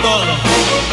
todo.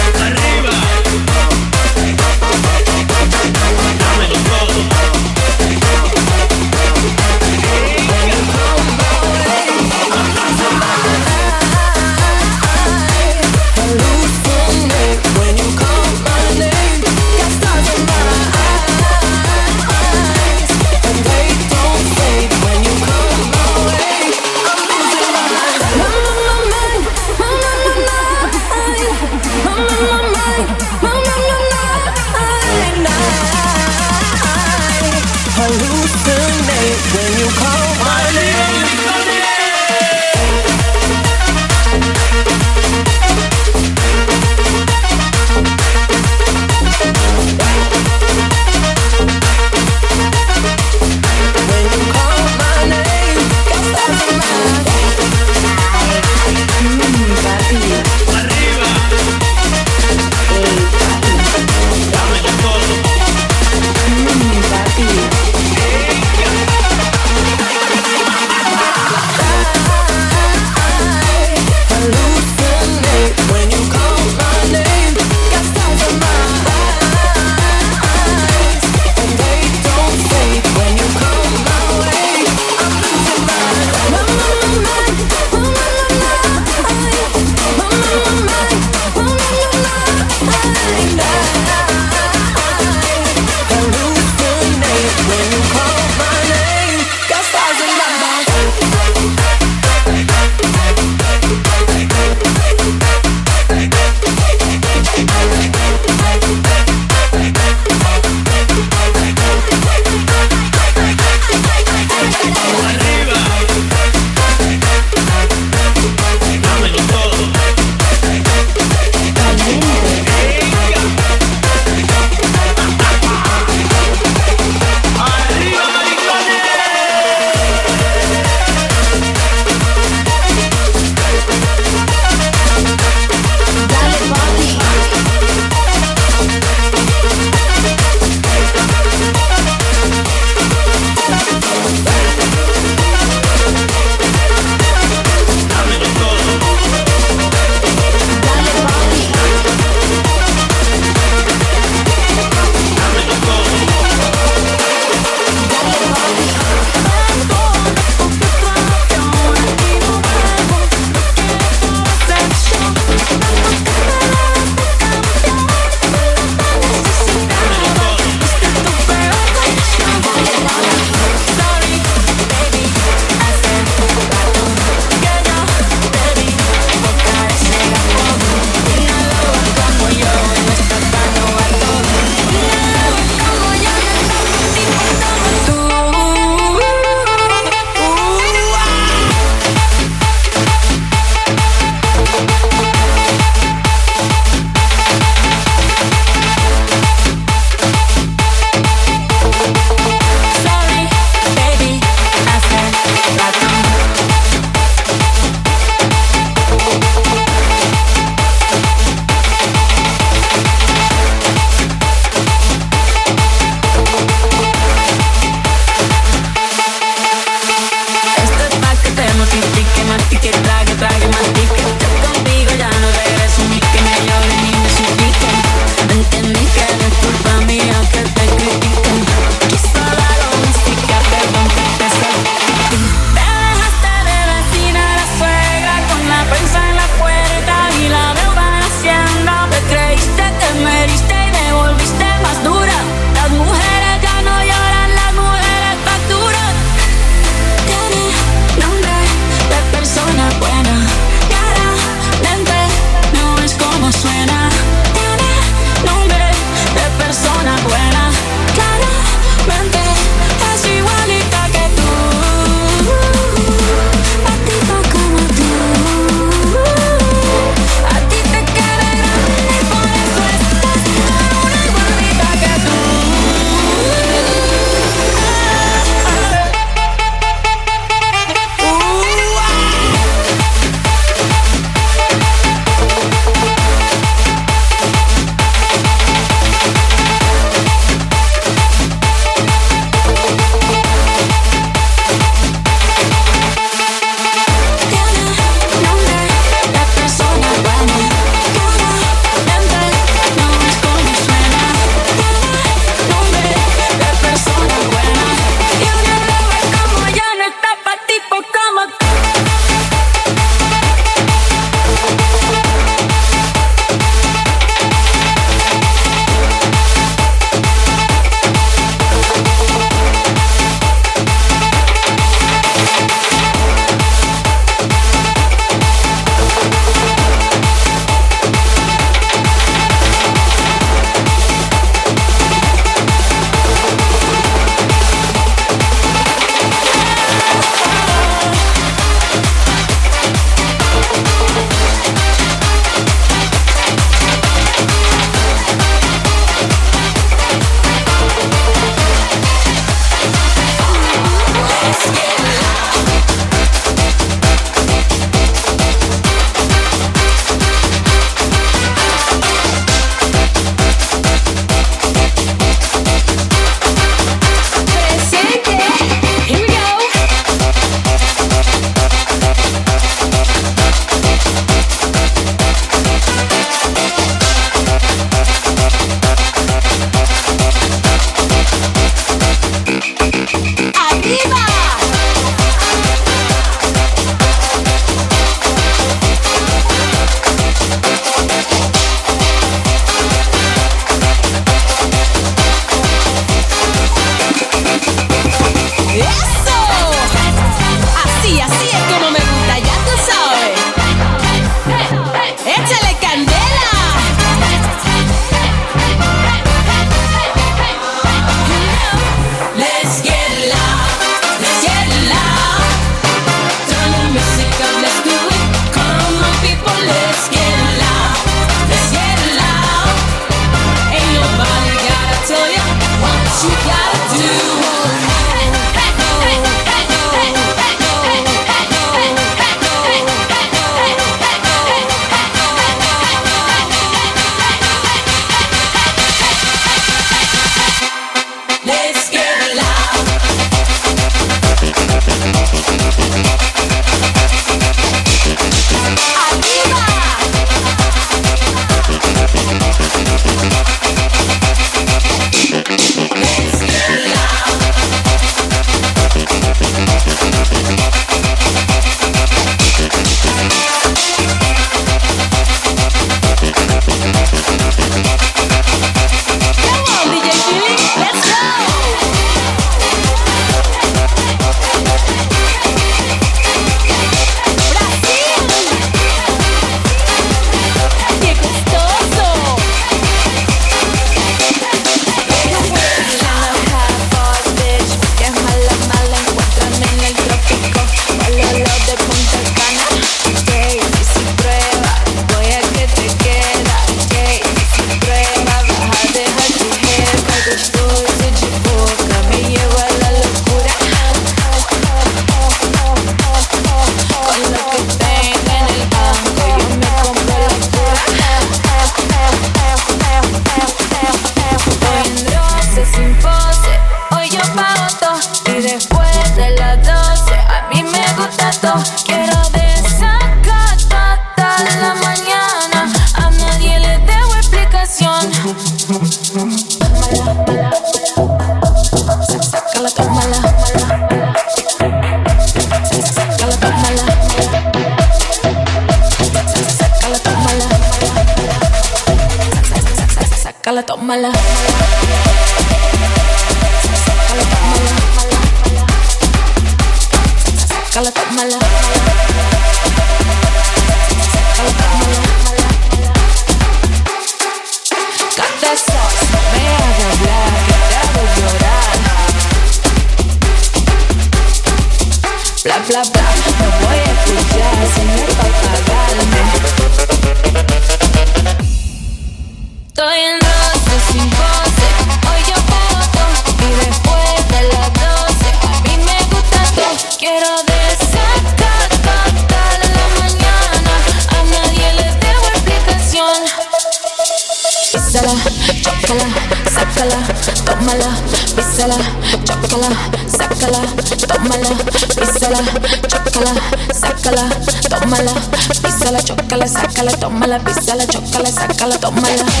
Tómala, písala, chócala, sácala, tómala.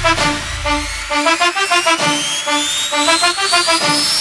Thank you.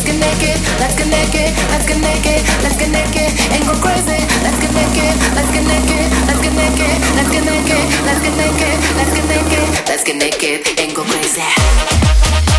Let's get naked, let's get naked, let's get naked, let's get naked and go crazy. Let's get naked, let's get naked, let's get naked, let's get naked, let's get naked, let's get naked, let's get naked and go crazy.